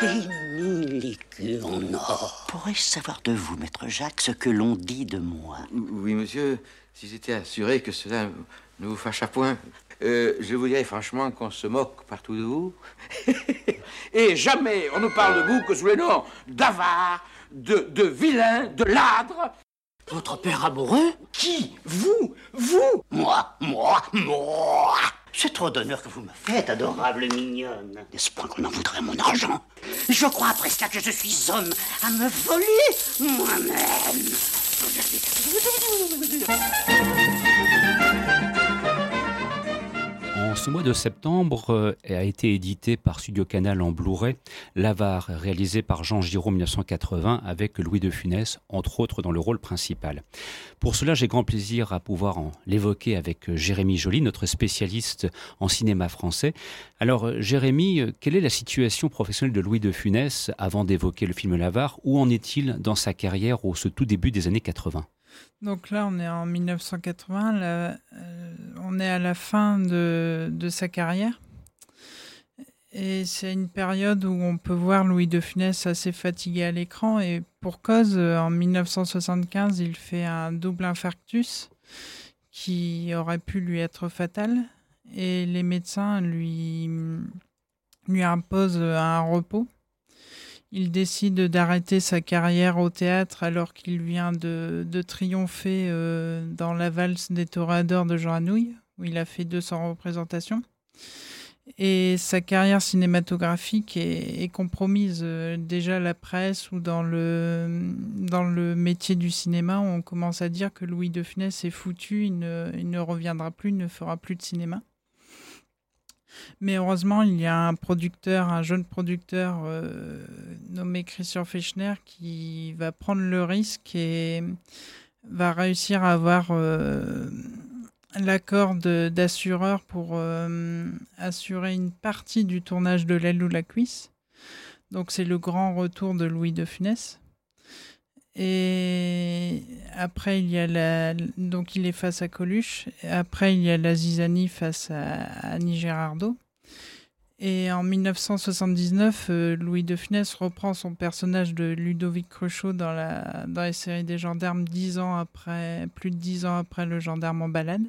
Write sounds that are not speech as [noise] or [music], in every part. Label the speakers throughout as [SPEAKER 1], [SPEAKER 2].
[SPEAKER 1] Des mille écus en or. Pourrais-je savoir de vous, maître Jacques, ce que l'on dit de moi?
[SPEAKER 2] Oui, monsieur, si j'étais assuré que cela ne vous fâche à point, euh, je vous dirais franchement qu'on se moque partout de vous. [laughs] Et jamais on ne parle de vous que sous le nom d'avare, de, de vilain, de ladre.
[SPEAKER 1] Votre père amoureux?
[SPEAKER 2] Qui? Vous? Vous?
[SPEAKER 1] Moi, moi, moi C'est trop d'honneur que vous me faites, adorable mignonne. N'est-ce pas qu'on en voudrait mon argent? Je crois après cela que je suis homme à me voler moi-même.
[SPEAKER 3] Ce mois de septembre euh, a été édité par Studio Canal en Blu-ray L'Avare, réalisé par Jean Giraud 1980 avec Louis de Funès, entre autres dans le rôle principal. Pour cela, j'ai grand plaisir à pouvoir l'évoquer avec euh, Jérémy Joly, notre spécialiste en cinéma français. Alors, euh, Jérémy, quelle est la situation professionnelle de Louis de Funès avant d'évoquer le film L'Avare? Où en est-il dans sa carrière au tout début des années 80
[SPEAKER 4] donc là, on est en 1980, euh, on est à la fin de, de sa carrière. Et c'est une période où on peut voir Louis de Funès assez fatigué à l'écran. Et pour cause, en 1975, il fait un double infarctus qui aurait pu lui être fatal. Et les médecins lui, lui imposent un repos. Il décide d'arrêter sa carrière au théâtre alors qu'il vient de, triompher euh, dans la valse des toréadors de Jean Anouilh, où il a fait 200 représentations. Et sa carrière cinématographique est, compromise. Euh, déjà, la presse ou dans le, dans le métier du cinéma, on commence à dire que Louis de Funès est foutu, il ne reviendra plus, il ne fera plus de cinéma. Mais heureusement, il y a un producteur, un jeune producteur euh, nommé Christian Fechner qui va prendre le risque et va réussir à avoir euh, l'accord d'assureur pour euh, assurer une partie du tournage de l'aile ou la cuisse. Donc c'est le grand retour de Louis de Funès. Et après, il y a la. Donc, il est face à Coluche. Après, il y a la Zizani face à Annie Girardot. Et en 1979, euh, Louis de Funès reprend son personnage de Ludovic Cruchot dans la, dans la série des gendarmes dix ans après, plus de dix ans après le gendarme en balade.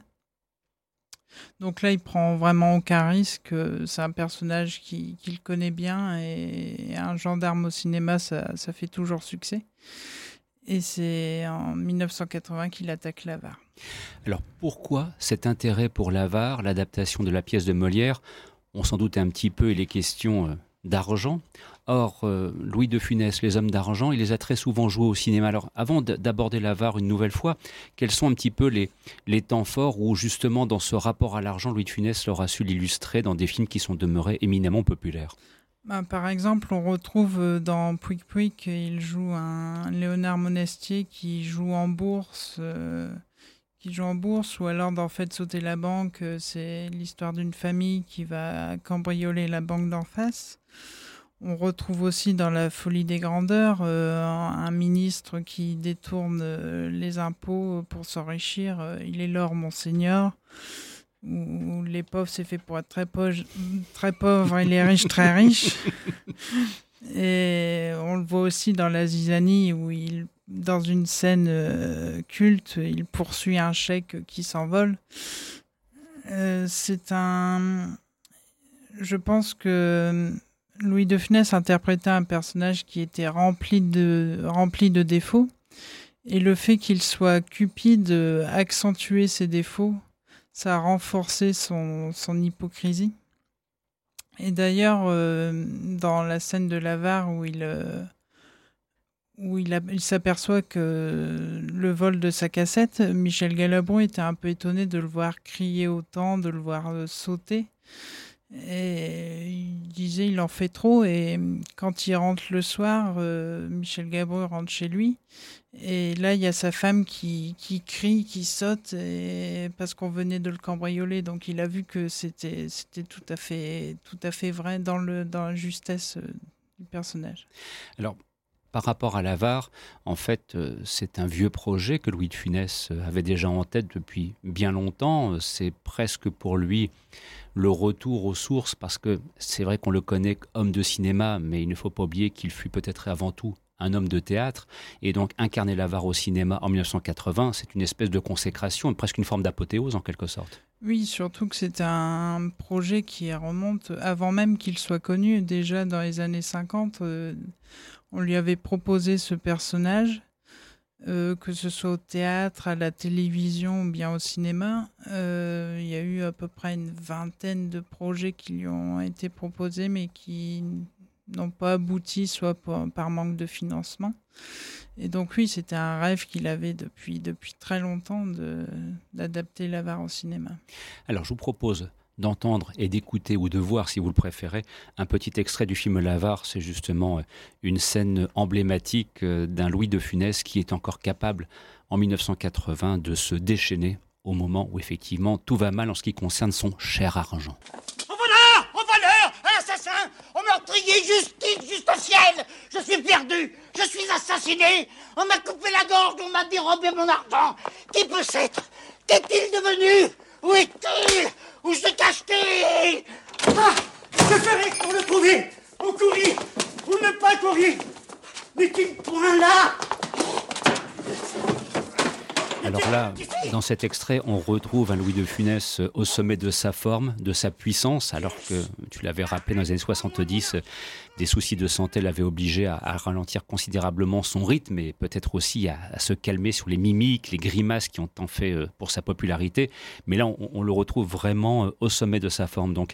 [SPEAKER 4] Donc là, il prend vraiment aucun risque. C'est un personnage qu'il connaît bien et un gendarme au cinéma, ça, ça fait toujours succès. Et c'est en 1980 qu'il attaque l'avare.
[SPEAKER 3] Alors pourquoi cet intérêt pour l'avare, l'adaptation de la pièce de Molière? On s'en doute un petit peu, il est question euh, d'argent. Or, euh, Louis de Funès, les hommes d'argent, il les a très souvent joués au cinéma. Alors, avant d'aborder l'avare une nouvelle fois, quels sont un petit peu les, les temps forts où, justement, dans ce rapport à l'argent, Louis de Funès leur a su l'illustrer dans des films qui sont demeurés éminemment populaires?
[SPEAKER 4] Bah, par exemple, on retrouve euh, dans Pouic Pouic, il joue un Léonard Monestier qui joue en bourse, euh, qui joue en bourse, ou alors dans Fait sauter la banque, euh, c'est l'histoire d'une famille qui va cambrioler la banque d'en face. On retrouve aussi dans La folie des grandeurs un ministre qui détourne les impôts pour s'enrichir. il est l'or, monseigneur où les pauvres c'est fait pour être très pauvres, très pauvres et les riches très riches. [laughs] Et on le voit aussi dans la Zizanie où il, dans une scène euh, culte, il poursuit un chèque qui s'envole. Euh, c'est un. Je pense que Louis de Funès interprétait un personnage qui était rempli de, rempli de défauts. Et le fait qu'il soit cupide accentuait ses défauts ça a renforcé son, hypocrisie. Et d'ailleurs, euh, dans la scène de l'avare où il, euh, il s'aperçoit que le vol de sa cassette, Michel Galabron était un peu étonné de le voir crier autant, de le voir euh, sauter. Et il disait il en fait trop. Et quand il rentre le soir, Michel Galabron rentre chez lui et là, il y a sa femme qui, qui crie, qui saute, parce qu'on venait de le cambrioler. Donc, il a vu que c'était tout, à fait, tout à fait vrai dans, le, dans la justesse euh, du personnage.
[SPEAKER 3] Alors, par rapport à l'Avare, en fait, euh, c'est un vieux projet que Louis de Funès euh, avait déjà en tête depuis bien longtemps. C'est presque pour lui le retour aux sources, parce que c'est vrai qu'on le connaît homme de cinéma, mais il ne faut pas oublier qu'il fut peut-être avant tout un homme de théâtre, et donc incarner l'avare au cinéma en 1980, c'est une espèce de consécration, presque une forme d'apothéose en quelque sorte.
[SPEAKER 4] Oui, surtout que c'est un projet qui remonte avant même qu'il soit connu, déjà dans les années 50, euh, on lui avait proposé ce personnage, euh, que ce soit au théâtre, à la télévision ou bien au cinéma. Euh, il y a eu à peu près une vingtaine de projets qui lui ont été proposés, mais qui n'ont pas abouti, soit par, manque de financement. Et donc oui, c'était un rêve qu'il avait depuis, depuis très longtemps d'adapter l'avare au cinéma.
[SPEAKER 3] Alors je vous propose d'entendre et d'écouter ou de voir, si vous le préférez, un petit extrait du film L'Avare. C'est justement euh, une scène emblématique euh, d'un Louis de Funès qui est encore capable, en 1980, de se déchaîner au moment où effectivement tout va mal en ce qui concerne son cher argent.
[SPEAKER 1] meurtrier, justice, ciel Je suis perdu, je suis assassiné, on m'a coupé la gorge, on m'a dérobé mon argent. Qui peut s'être? Qu'est-il devenu? Où est-il? Où se cache-t-il ah, Que ferai pour le trouver Ou courir Ou ne pas courir N'est-il point là
[SPEAKER 3] alors là, dans cet extrait, on retrouve un Louis de Funès euh, au sommet de sa forme, de sa puissance, alors que, tu l'avais rappelé, dans les années 70, des soucis de santé l'avaient obligé à, ralentir considérablement son rythme et peut-être aussi à, se calmer sur les mimiques, les grimaces qui ont tant fait euh, pour sa popularité. Mais là, on, on le retrouve vraiment euh, au sommet de sa forme. Donc,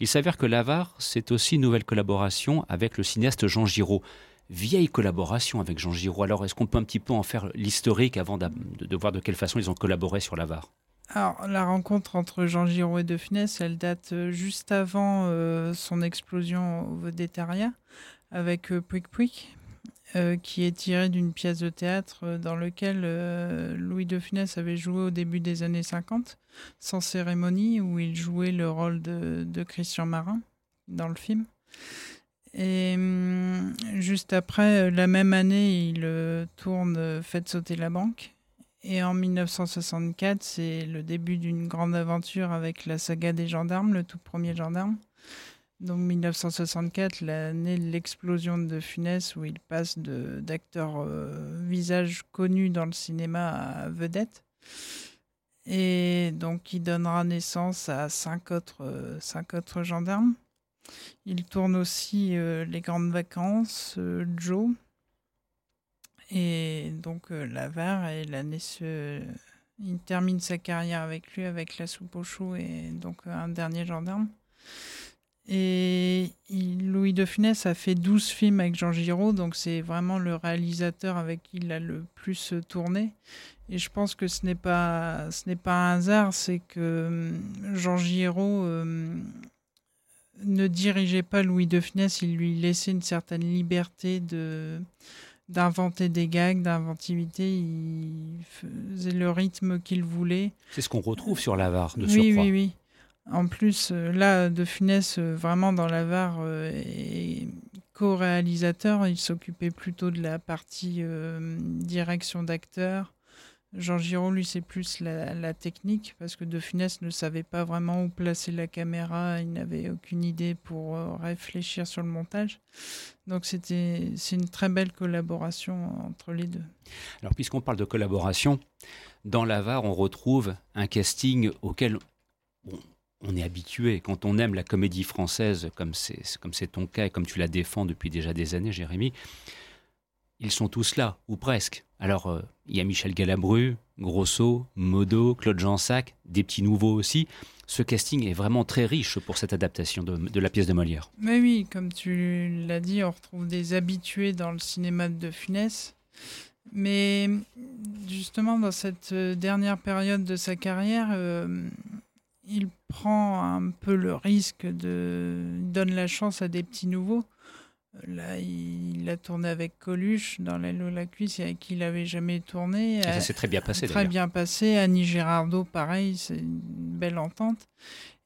[SPEAKER 3] il s'avère que l'Avare, c'est aussi une nouvelle collaboration avec le cinéaste Jean Giraud vieille collaboration avec Jean Giraud. Alors, est-ce qu'on peut un petit peu en faire l'historique avant de, voir de quelle façon ils ont collaboré sur l'Avare?
[SPEAKER 4] Alors, la rencontre entre Jean Giraud et De Funès, elle date euh, juste avant euh, son explosion au Vedettaria avec euh, Pouic Pouic, qui est tiré d'une pièce de théâtre dans laquelle Louis De Funès avait joué au début des années 50, sans cérémonie, où il jouait le rôle de Christian Marin dans le film. Et hum, juste après, euh, la même année, il euh, tourne euh, Faites sauter la banque. Et en 1964, c'est le début d'une grande aventure avec la saga des gendarmes, le tout premier gendarme. Donc 1964, l'année de l'explosion de Funès, où il passe d'acteur visage connu dans le cinéma à vedette. Et donc il donnera naissance à cinq autres, cinq autres gendarmes. Il tourne aussi euh, Les Grandes Vacances, euh, Joe. Et donc euh, Lavar, et l'année il termine sa carrière avec lui, avec La Soupe au et donc un dernier gendarme. Et Louis de Funès a fait 12 films avec Jean Giraud, donc c'est vraiment le réalisateur avec qui il a le plus tourné. Et je pense que ce n'est pas, ce n'est pas un hasard, c'est que Jean Giraud ne dirigeait pas Louis de Funès, il lui laissait une certaine liberté de d'inventer des gags, d'inventivité. Il faisait le rythme qu'il voulait.
[SPEAKER 3] C'est ce qu'on retrouve sur l'avare de
[SPEAKER 4] oui, Oui, oui, En plus, euh, là, de Funès, euh, vraiment dans l'avare, euh, est co-réalisateur. Il s'occupait plutôt de la partie direction d'acteurs Jean Giraud, lui, c'est plus la, technique, parce que De Funès ne savait pas vraiment où placer la caméra, il n'avait aucune idée pour euh, réfléchir sur le montage. Donc c'était c'est une très belle collaboration entre les deux.
[SPEAKER 3] Alors puisqu'on parle de collaboration, dans l'Avare, on retrouve un casting auquel on est habitué. Quand on aime la comédie française, comme c'est comme c'est ton cas et comme tu la défends depuis déjà des années, Jérémy, ils sont tous là, ou presque. Alors, euh, il y a Michel Galabru, Grosso, Modo, Claude Jansac, des petits nouveaux aussi. Ce casting est vraiment très riche pour cette adaptation de, la pièce de Molière.
[SPEAKER 4] Mais oui, comme tu l'as dit, on retrouve des habitués dans le cinéma de Funès. Mais justement, dans cette euh, dernière période de sa carrière, euh, il prend un peu le risque de. Il donne la chance à des petits nouveaux. Là, il, a tourné avec Coluche dans L'aile ou la cuisse, avec qui il n'avait jamais tourné.
[SPEAKER 3] Et ça s'est très bien passé.
[SPEAKER 4] Très bien passé. Annie Girardot, pareil, c'est une belle entente.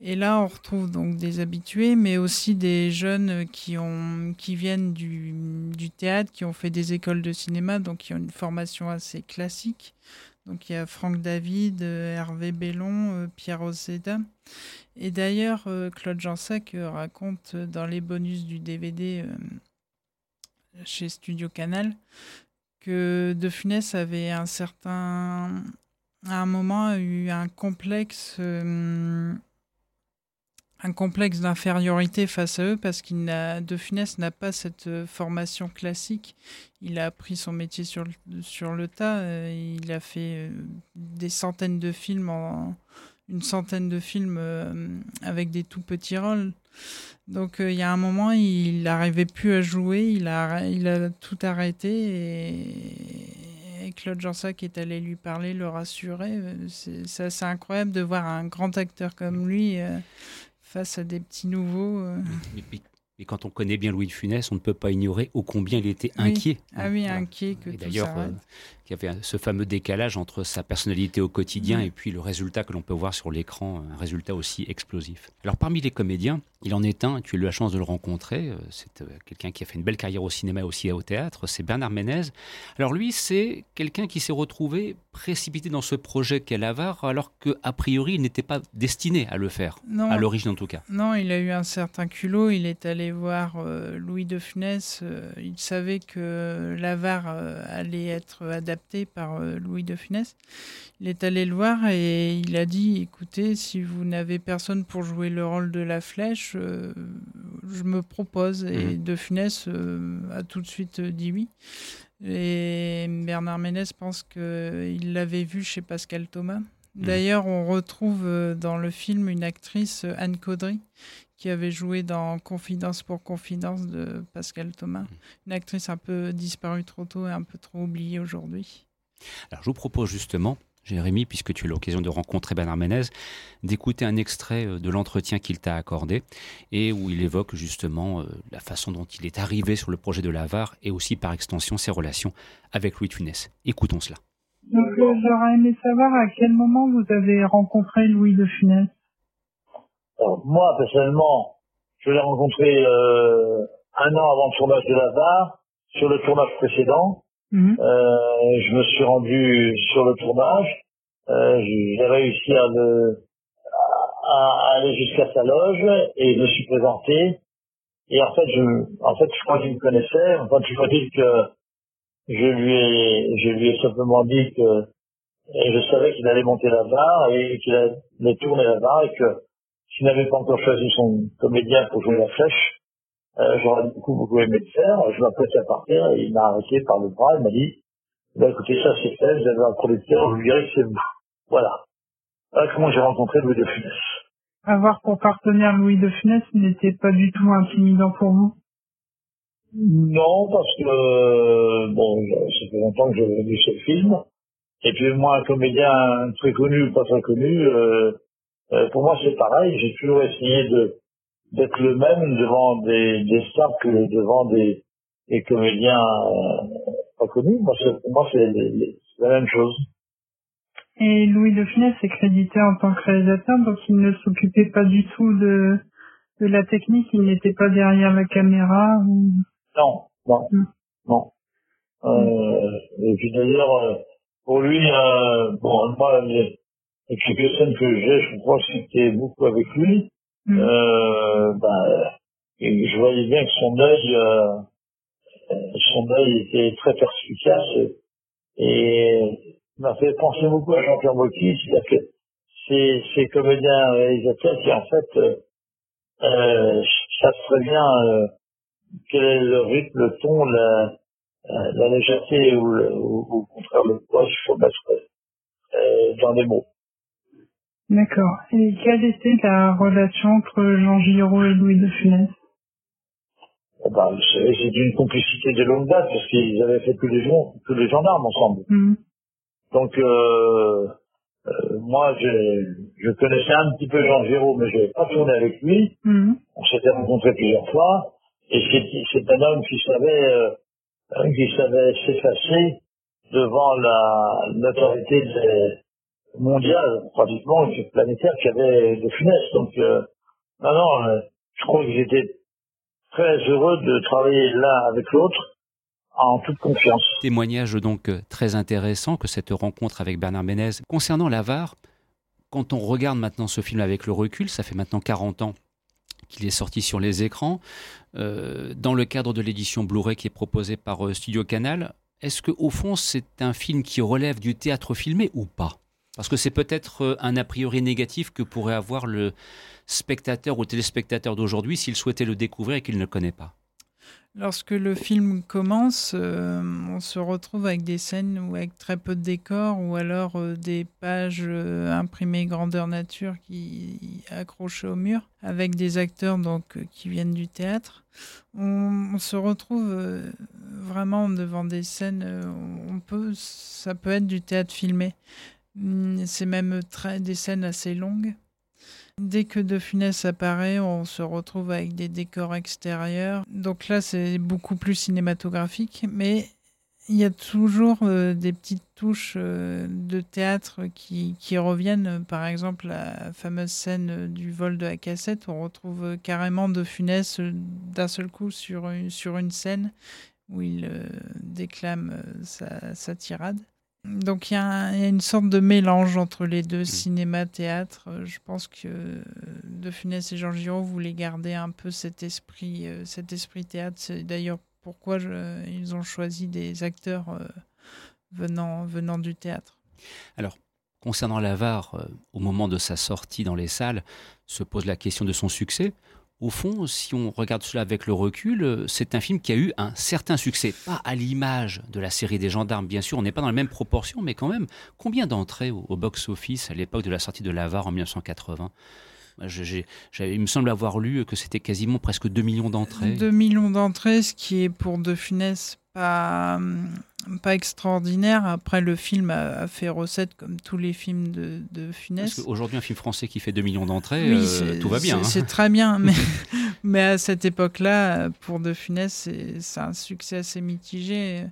[SPEAKER 4] Et là, on retrouve donc des habitués, mais aussi des jeunes qui, ont, qui viennent du, du théâtre, qui ont fait des écoles de cinéma, donc qui ont une formation assez classique. Donc il y a Franck David, euh, Hervé Bellon, euh, Pierre Oceda. Et d'ailleurs, euh, Claude Jansac raconte dans les bonus du DVD chez Studio Canal que De Funès avait un certain, à un moment, eu un complexe un complexe d'infériorité face à eux parce qu'il n'a de Funès n'a pas cette euh, formation classique. Il a appris son métier sur le, sur le tas. Euh, il a fait euh, des centaines de films une centaine de films avec des tout petits rôles. Donc il y a un moment, il n'arrivait plus à jouer, il a, il a tout arrêté et, Claude Jansac est allé lui parler, le rassurer. C'est incroyable de voir un grand acteur comme lui face à des petits nouveaux. Euh.
[SPEAKER 3] Et quand on connaît bien Louis de Funès, on ne peut pas ignorer ô combien il était inquiet.
[SPEAKER 4] Ah oui, inquiet que
[SPEAKER 3] D'ailleurs, euh, il y avait ce fameux décalage entre sa personnalité au quotidien et puis le résultat que l'on peut voir sur l'écran, un résultat aussi explosif. Alors parmi les comédiens, il en est un, tu as eu la chance de le rencontrer, euh, c'est euh, quelqu'un qui a fait une belle carrière au cinéma et aussi au théâtre, c'est Bernard Ménez. Alors lui, c'est quelqu'un qui s'est retrouvé précipité dans ce projet qu'est l'avare, alors qu'a priori, il n'était pas destiné à le faire, à l'origine en tout cas.
[SPEAKER 4] Non, il a eu un certain culot, il est allé voir euh, Louis de Funès, il savait que l'avare allait être adapté par euh, Louis de Funès. Il est allé le voir et il a dit écoutez, si vous n'avez personne pour jouer le rôle de la flèche, euh, je me propose. Et mhm. de Funès euh, a tout de suite dit oui. Et Bernard Ménez pense qu'il l'avait vu chez Pascal Thomas. Mhm. D'ailleurs, on retrouve dans le film une actrice, Anne Caudry, qui avait joué dans Confidence pour Confidence de Pascal Thomas. Mmh. Une actrice un peu disparue trop tôt et un peu trop oubliée aujourd'hui.
[SPEAKER 3] Alors je vous propose justement, Jérémy, puisque tu as l'occasion de rencontrer Bernard Ménez, d'écouter un extrait euh, de l'entretien qu'il t'a accordé et où il évoque justement euh, la façon dont il est arrivé sur le projet de l'Avare et aussi par extension ses relations avec Louis de Funès. Écoutons cela.
[SPEAKER 5] Donc euh, j'aurais aimé savoir à quel moment vous avez rencontré Louis de Funès.
[SPEAKER 6] Alors, moi, personnellement, je l'ai rencontré euh, un an avant le tournage de la barre, sur le tournage précédent. Mhm. Euh, je me suis rendu sur le tournage. Euh, j'ai réussi à, le, à, aller jusqu'à sa loge et je me suis présenté. Et en fait, je, en fait, je crois qu'il me connaissait. Enfin, je crois que je lui ai, je lui ai simplement dit que je savais qu'il allait monter la barre et qu'il allait tourner la barre et que s'il n'avait pas encore choisi son comédien pour jouer la flèche, euh, j'aurais beaucoup, beaucoup aimé le faire. Je m'apprêtais à partir et il m'a arrêté par le bras. Il m'a dit, bah, écoutez, ça c'est fait, vous avez un producteur, je lui dirai que c'est vous. Voilà. Voilà comment j'ai rencontré Louis de Funès.
[SPEAKER 5] Avoir pour partenaire Louis de Funès n'était pas du tout intimidant pour vous?
[SPEAKER 6] Non, parce que, euh, bon, ça fait longtemps que j'ai vu ce film. Et puis moi, un comédien très connu ou pas très connu, euh, euh, pour moi, c'est pareil. J'ai toujours essayé de d'être le même devant des, des stars que devant des, des comédiens euh, pas connus. Moi, pour moi, c'est la même chose.
[SPEAKER 5] Et Louis de Funès est crédité en tant que réalisateur, donc il ne s'occupait pas du tout de, de la technique, il n'était pas derrière la caméra.
[SPEAKER 6] Non, non, hmm. non. Euh, et puis d'ailleurs, euh, pour lui, euh, bon, moi, et quelques scènes que j'ai, je crois que c'était beaucoup avec lui. Mm. Euh, ben, et je voyais bien que son œil, euh, son œil était très perspicace et, m'a fait penser beaucoup à Jean-Pierre Mocky, c'est-à-dire que c'est ces comédiens réalisateurs qui en fait euh, euh, savent très bien euh, quel est le rythme, le ton, la, la légèreté ou, le, ou, au contraire le poids qu'il faut mettre dans les mots.
[SPEAKER 5] D'accord. Et quelle était la relation entre Jean Giraud et Louis de Funès?
[SPEAKER 6] Eh ben, C'est une complicité de longue date parce qu'ils avaient fait tous les, jours, tous les gendarmes ensemble. Mhm. Donc, euh, euh, moi, je, je, connaissais un petit peu Jean Giraud, mais je n'avais pas tourné avec lui. Mhm. On s'était rencontrés plusieurs fois. Et c'est un homme qui savait, euh, qui savait s'effacer devant la notoriété mondiale, pratiquement, planétaire, qui avait de funeste. Donc, euh, non, non, euh, je crois que j'étais très heureux de travailler l'un avec l'autre en toute confiance.
[SPEAKER 3] Témoignage donc très intéressant que cette rencontre avec Bernard Ménez. Concernant l'avare, quand on regarde maintenant ce film avec le recul, ça fait maintenant 40 ans qu'il est sorti sur les écrans, euh, dans le cadre de l'édition Blu-ray qui est proposée par euh, Studio Canal, est-ce que au fond c'est un film qui relève du théâtre filmé ou pas? Parce que c'est peut-être euh, un a priori négatif que pourrait avoir le spectateur ou téléspectateur d'aujourd'hui s'il souhaitait le découvrir et qu'il ne connaît pas.
[SPEAKER 4] Lorsque le film commence, euh, on se retrouve avec des scènes où avec très peu de décors ou alors euh, des pages imprimées grandeur nature qui accrochées au mur avec des acteurs donc qui viennent du théâtre. On, se retrouve vraiment devant des scènes. on peut, ça peut être du théâtre filmé. Hum, c'est même des scènes assez longues. Dès que De Funès apparaît, on se retrouve avec des décors extérieurs. Donc là, c'est beaucoup plus cinématographique, mais il y a toujours euh, des petites touches euh, de théâtre qui, reviennent. Par exemple, la fameuse scène du vol de la cassette, on retrouve carrément De Funès euh, d'un seul coup sur une scène où il déclame sa tirade. Donc il y, a une sorte de mélange entre les deux, mm. cinéma, théâtre. Euh, je pense que euh, De Funès et Jean Giraud voulaient garder un peu cet esprit, euh, cet esprit théâtre. C'est d'ailleurs pourquoi ils ont choisi des acteurs venant, venant du théâtre.
[SPEAKER 3] Alors, concernant l'avare, au moment de sa sortie dans les salles, se pose la question de son succès au fond, si on regarde cela avec le recul, euh, c'est un film qui a eu un certain succès. Pas à l'image de la série des gendarmes, bien sûr, on n'est pas dans la même proportion, mais quand même, combien d'entrées au, box-office à l'époque de la sortie de l'Avare en 1980 il me semble avoir lu que c'était quasiment presque 2 millions d'entrées.
[SPEAKER 4] 2 millions d'entrées, ce qui est pour De Funès pas, pas extraordinaire. Après, le film a, fait recette comme tous les films de, de Funès.
[SPEAKER 3] Aujourd'hui, un film français qui fait 2 millions d'entrées, euh, tout va bien.
[SPEAKER 4] C'est hein. très bien, [laughs] mais, mais à cette époque-là, pour De Funès, c'est un succès assez mitigé.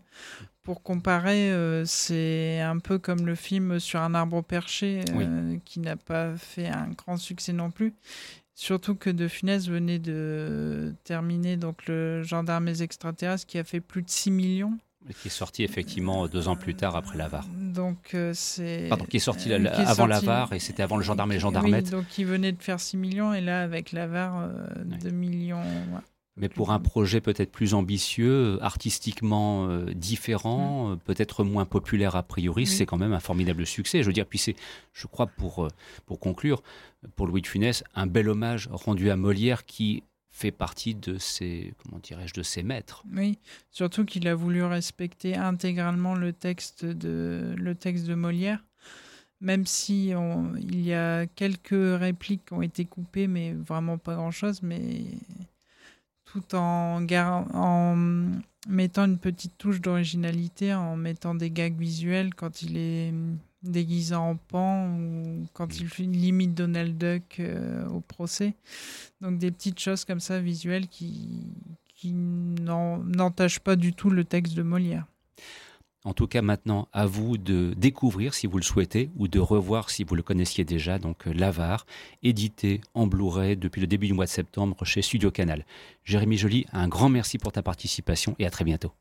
[SPEAKER 4] Pour comparer, euh, c'est un peu comme le film sur un arbre perché, euh, qui n'a pas fait un grand succès non plus. Surtout que De Funès venait de terminer donc le Gendarme extraterrestres qui a fait plus de 6 millions.
[SPEAKER 3] Qui est sorti effectivement deux ans plus tard après l'Avare.
[SPEAKER 4] Donc euh, c'est.
[SPEAKER 3] Pardon, qui est sorti avant l'Avare et c'était avant le Gendarme et les Gendarmettes.
[SPEAKER 4] Oui, donc il venait de faire 6 millions et là avec l'Avare, euh, 2 millions.
[SPEAKER 3] Mais pour un projet peut-être plus ambitieux, artistiquement euh, différent, euh, peut-être moins populaire a priori, c'est quand même un formidable succès. Je veux dire, puis c'est, je crois, pour, euh, pour conclure, pour Louis de Funès, un bel hommage rendu à Molière qui fait partie de ses, comment dirais-je, de ses maîtres.
[SPEAKER 4] Oui, surtout qu'il a voulu respecter intégralement le texte de, le texte de Molière même si il y a quelques répliques qui ont été coupées, mais vraiment pas grand-chose, mais tout en, en mettant une petite touche d'originalité, en mettant des gags visuels quand il est déguisé en pan ou quand il limite Donald Duck euh, au procès. Donc des petites choses comme ça visuelles qui, qui n'entachent pas du tout le texte de Molière.
[SPEAKER 3] En tout cas, maintenant, à vous de découvrir si vous le souhaitez ou de revoir si vous le connaissiez déjà. Donc, euh, L'Avare, édité en Blu-ray depuis le début du mois de septembre chez Studio Canal. Jérémy Joly, un grand merci pour ta participation et à très bientôt.